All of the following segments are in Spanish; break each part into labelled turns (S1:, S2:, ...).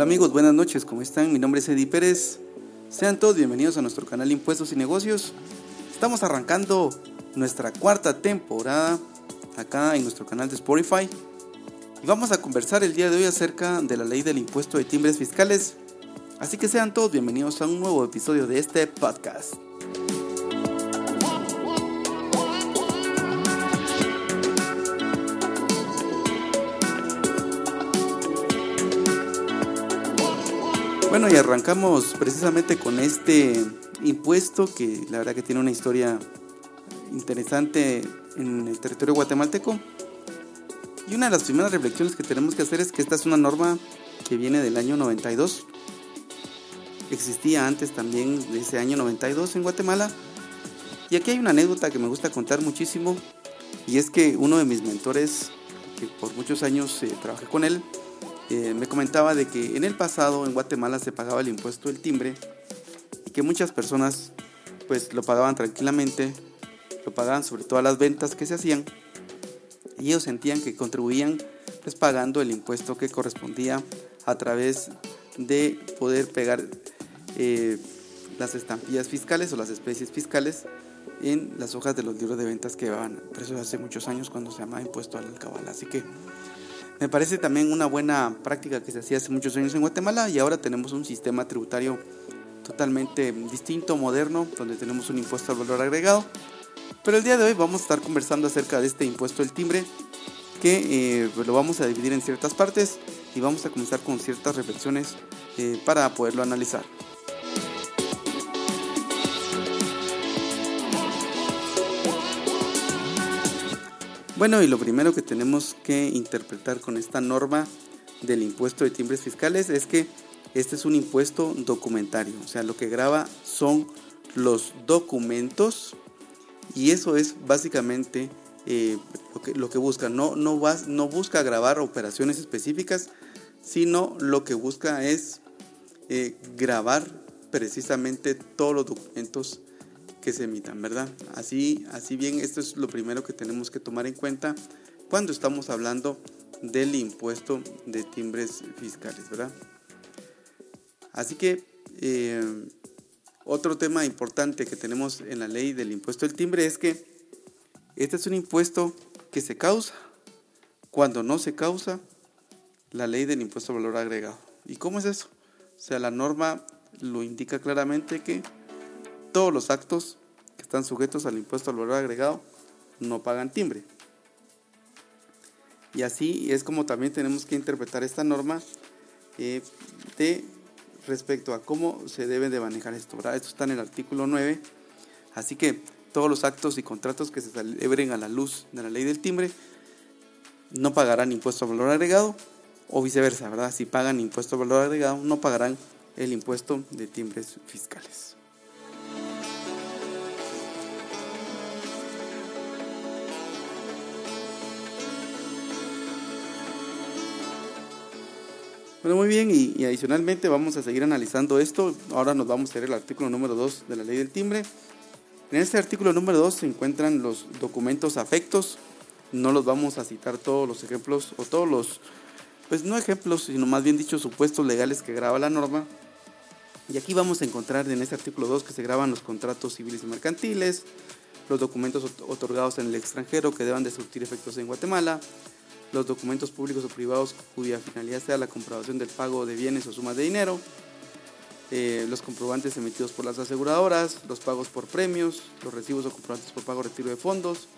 S1: Amigos, buenas noches, ¿cómo están? Mi nombre es Eddie Pérez. Sean todos bienvenidos a nuestro canal Impuestos y Negocios. Estamos arrancando nuestra cuarta temporada acá en nuestro canal de Spotify. Y vamos a conversar el día de hoy acerca de la ley del impuesto de timbres fiscales. Así que sean todos bienvenidos a un nuevo episodio de este podcast. Bueno, y arrancamos precisamente con este impuesto que la verdad que tiene una historia interesante en el territorio guatemalteco. Y una de las primeras reflexiones que tenemos que hacer es que esta es una norma que viene del año 92. Existía antes también de ese año 92 en Guatemala. Y aquí hay una anécdota que me gusta contar muchísimo. Y es que uno de mis mentores, que por muchos años eh, trabajé con él, eh, me comentaba de que en el pasado en Guatemala se pagaba el impuesto del timbre y que muchas personas pues lo pagaban tranquilamente, lo pagaban sobre todas las ventas que se hacían y ellos sentían que contribuían pues pagando el impuesto que correspondía a través de poder pegar eh, las estampillas fiscales o las especies fiscales en las hojas de los libros de ventas que llevaban eso hace muchos años cuando se llamaba impuesto al cabal. Así que me parece también una buena práctica que se hacía hace muchos años en Guatemala y ahora tenemos un sistema tributario totalmente distinto, moderno, donde tenemos un impuesto al valor agregado. Pero el día de hoy vamos a estar conversando acerca de este impuesto del timbre, que eh, lo vamos a dividir en ciertas partes y vamos a comenzar con ciertas reflexiones eh, para poderlo analizar. Bueno, y lo primero que tenemos que interpretar con esta norma del impuesto de timbres fiscales es que este es un impuesto documentario, o sea, lo que graba son los documentos y eso es básicamente eh, lo, que, busca. No, no, no busca grabar operaciones específicas, sino lo que busca es eh, grabar precisamente todos los documentos que se emitan, ¿verdad? Así, así bien, esto es lo primero que tenemos que tomar en cuenta cuando estamos hablando del impuesto de timbres fiscales, ¿verdad? Así que eh, otro tema importante que tenemos en la ley del impuesto del timbre es que este es un impuesto que se causa cuando no se causa la ley del impuesto al valor agregado. ¿Y cómo es eso? O sea, la norma lo indica claramente que todos los actos que están sujetos al impuesto al valor agregado no pagan timbre. Y así es como también tenemos que interpretar esta norma eh, de respecto a cómo se debe de manejar esto. Esto está en el artículo 9. Así que todos los actos y contratos que se celebren a la luz de la ley del timbre no pagarán impuesto al valor agregado o viceversa, ¿verdad? Si pagan impuesto al valor agregado, no pagarán el impuesto de timbres fiscales. Bueno, muy bien, y, adicionalmente vamos a seguir analizando esto. Ahora nos vamos a ver el artículo número 2 de la ley del timbre. En este artículo número 2 se encuentran los documentos afectos. No los vamos a citar todos los ejemplos o todos los, pues no ejemplos, sino más bien dicho supuestos legales que graba la norma. Y aquí vamos a encontrar en este artículo 2 que se graban los contratos civiles y mercantiles, los documentos otorgados en el extranjero que deban de surtir efectos en Guatemala, los documentos públicos o privados cuya finalidad sea la comprobación del pago de bienes o sumas de dinero, eh, los comprobantes emitidos por las aseguradoras, los pagos por premios, los recibos o comprobantes por pago o retiro de fondos,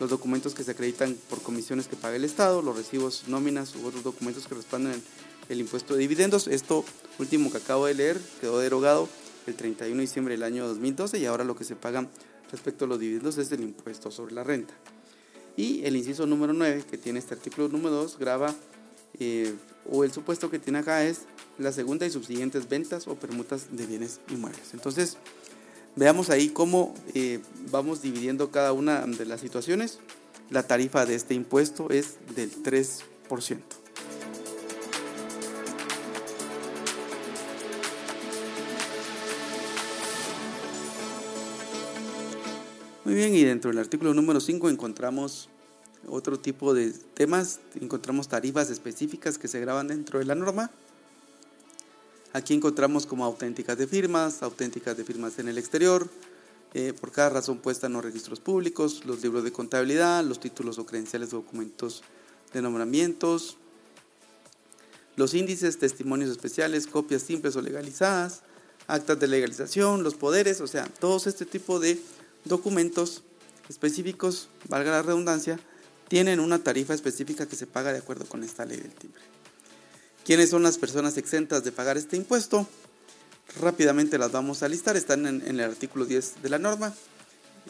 S1: los documentos que se acreditan por comisiones que paga el Estado, los recibos, nóminas u otros documentos que respaldan el, impuesto de dividendos. Esto último que acabo de leer quedó derogado el 31 de diciembre del año 2012 y ahora lo que se paga respecto a los dividendos es el impuesto sobre la renta. Y el inciso número 9, que tiene este artículo número 2, graba, eh, o el supuesto que tiene acá es la segunda y subsiguientes ventas o permutas de bienes inmuebles. Entonces, veamos ahí cómo eh, vamos dividiendo cada una de las situaciones. La tarifa de este impuesto es del 3%. Muy bien, y dentro del artículo número 5 encontramos otro tipo de temas, encontramos tarifas específicas que se graban dentro de la norma. Aquí encontramos como auténticas de firmas, auténticas de firmas en el exterior, eh, por cada razón puesta en los registros públicos, los libros de contabilidad, los títulos o credenciales documentos de nombramientos, los índices, testimonios especiales, copias simples o legalizadas, actas de legalización, los poderes, o sea, todos este tipo de documentos específicos, valga la redundancia, tienen una tarifa específica que se paga de acuerdo con esta ley del timbre. ¿Quiénes son las personas exentas de pagar este impuesto? Rápidamente las vamos a listar, están en, el artículo 10 de la norma.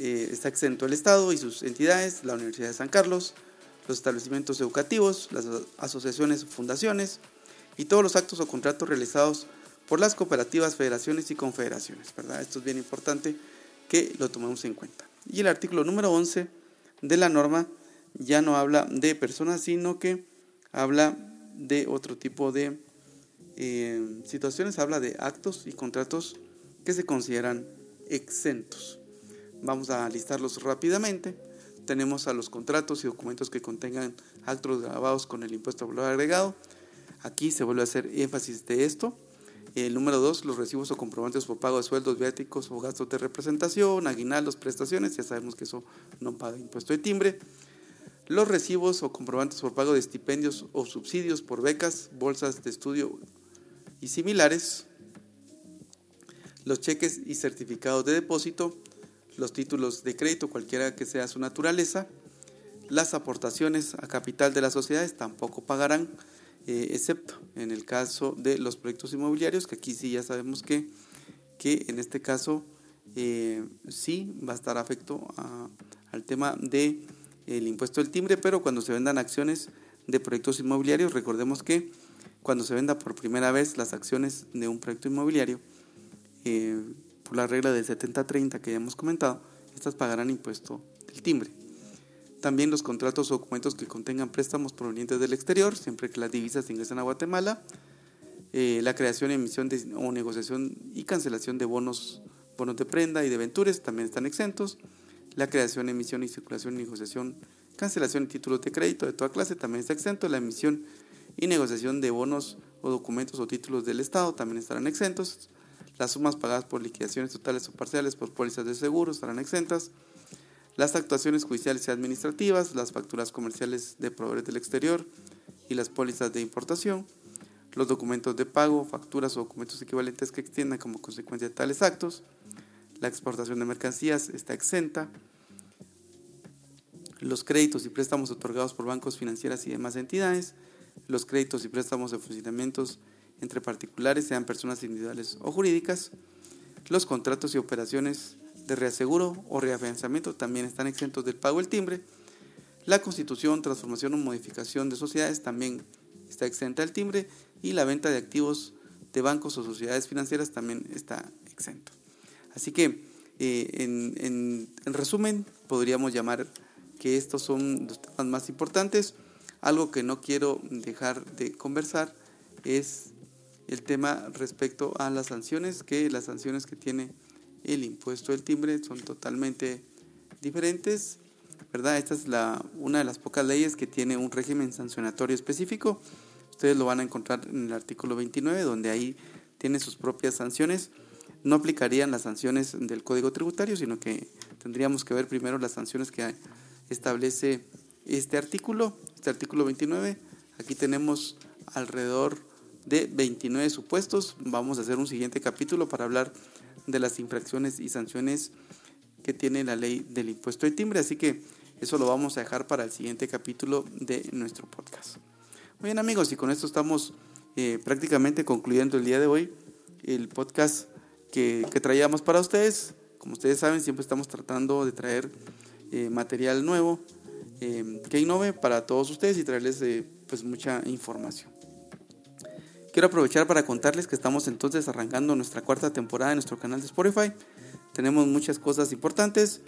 S1: Eh, está exento el Estado y sus entidades, la Universidad de San Carlos, los establecimientos educativos, las asociaciones o fundaciones y todos los actos o contratos realizados por las cooperativas, federaciones y confederaciones. ¿verdad? Esto es bien importante que lo tomemos en cuenta. Y el artículo número 11 de la norma ya no habla de personas, sino que habla de otro tipo de eh, situaciones, habla de actos y contratos que se consideran exentos. Vamos a listarlos rápidamente. Tenemos a los contratos y documentos que contengan actos grabados con el impuesto valor agregado. Aquí se vuelve a hacer énfasis de esto. El número dos, los recibos o comprobantes por pago de sueldos, viáticos o gastos de representación, aguinaldos, prestaciones, ya sabemos que eso no paga impuesto de timbre. Los recibos o comprobantes por pago de estipendios o subsidios por becas, bolsas de estudio y similares. Los cheques y certificados de depósito, los títulos de crédito, cualquiera que sea su naturaleza. Las aportaciones a capital de las sociedades tampoco pagarán eh, excepto en el caso de los proyectos inmobiliarios, que aquí sí ya sabemos que, que en este caso eh, sí va a estar afecto al tema del el impuesto del timbre, pero cuando se vendan acciones de proyectos inmobiliarios, recordemos que cuando se venda por primera vez las acciones de un proyecto inmobiliario, eh, por la regla del 70-30 que ya hemos comentado, estas pagarán impuesto del timbre. También los contratos o documentos que contengan préstamos provenientes del exterior, siempre que las divisas ingresen a Guatemala. Eh, la creación, emisión o negociación y cancelación de bonos, bonos de prenda y de ventures también están exentos. La creación, emisión y circulación, negociación, cancelación de títulos de crédito de toda clase también está exento. La emisión y negociación de bonos o documentos o títulos del Estado también estarán exentos. Las sumas pagadas por liquidaciones totales o parciales por pólizas de seguro estarán exentas las actuaciones judiciales y administrativas, las facturas comerciales de proveedores del exterior y las pólizas de importación, los documentos de pago, facturas o documentos equivalentes que extiendan como consecuencia de tales actos, la exportación de mercancías está exenta, los créditos y préstamos otorgados por bancos financieras y demás entidades, los créditos y préstamos de funcionamientos entre particulares, sean personas individuales o jurídicas, los contratos y operaciones de reaseguro o reafianzamiento también están exentos del pago del timbre. La constitución, transformación o modificación de sociedades también está exenta del timbre y la venta de activos de bancos o sociedades financieras también está exento. Así que, eh, en, resumen, podríamos llamar que estos son los temas más importantes. Algo que no quiero dejar de conversar es el tema respecto a las sanciones, que las sanciones que tiene el impuesto del timbre son totalmente diferentes. ¿verdad? Esta es la, una de las pocas leyes que tiene un régimen sancionatorio específico. Ustedes lo van a encontrar en el artículo 29, donde ahí tiene sus propias sanciones. No aplicarían las sanciones del Código Tributario, sino que tendríamos que ver primero las sanciones que establece este artículo, este artículo 29. Aquí tenemos alrededor de 29 supuestos. Vamos a hacer un siguiente capítulo para hablar de las infracciones y sanciones que tiene la ley del impuesto de timbre. Así que eso lo vamos a dejar para el siguiente capítulo de nuestro podcast. Muy bien amigos, y con esto estamos eh, prácticamente concluyendo el día de hoy el podcast que, traíamos para ustedes. Como ustedes saben, siempre estamos tratando de traer eh, material nuevo eh, que innove para todos ustedes y traerles pues mucha información. Quiero aprovechar para contarles que estamos entonces arrancando nuestra cuarta temporada en nuestro canal de Spotify. Tenemos muchas cosas importantes.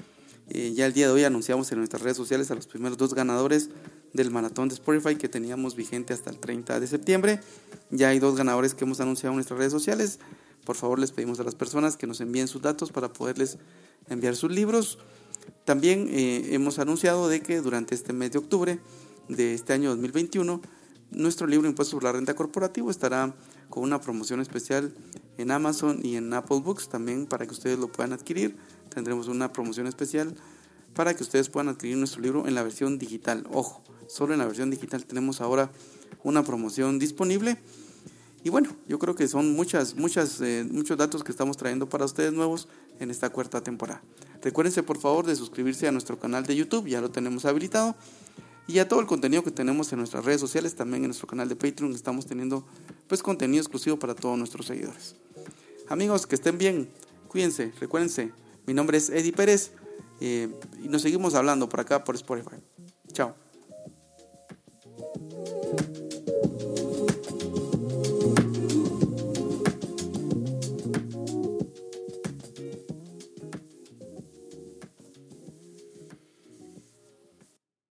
S1: Eh, ya el día de hoy anunciamos en nuestras redes sociales a los primeros dos ganadores del maratón de Spotify que teníamos vigente hasta el 30 de septiembre. Ya hay dos ganadores que hemos anunciado en nuestras redes sociales. Por favor, les pedimos a las personas que nos envíen sus datos para poderles enviar sus libros. También eh, hemos anunciado de que durante este mes de octubre de este año 2021 nuestro libro Impuestos sobre la Renta Corporativo estará con una promoción especial en Amazon y en Apple Books también para que ustedes lo puedan adquirir. Tendremos una promoción especial para que ustedes puedan adquirir nuestro libro en la versión digital. Ojo, solo en la versión digital tenemos ahora una promoción disponible. Y bueno, yo creo que son muchas, muchas, eh, muchos datos que estamos trayendo para ustedes nuevos en esta cuarta temporada. Recuérdense por favor de suscribirse a nuestro canal de YouTube, ya lo tenemos habilitado. Y a todo el contenido que tenemos en nuestras redes sociales, también en nuestro canal de Patreon estamos teniendo pues contenido exclusivo para todos nuestros seguidores. Amigos, que estén bien, cuídense, recuérdense, mi nombre es Eddie Pérez eh, y nos seguimos hablando por acá por Spotify.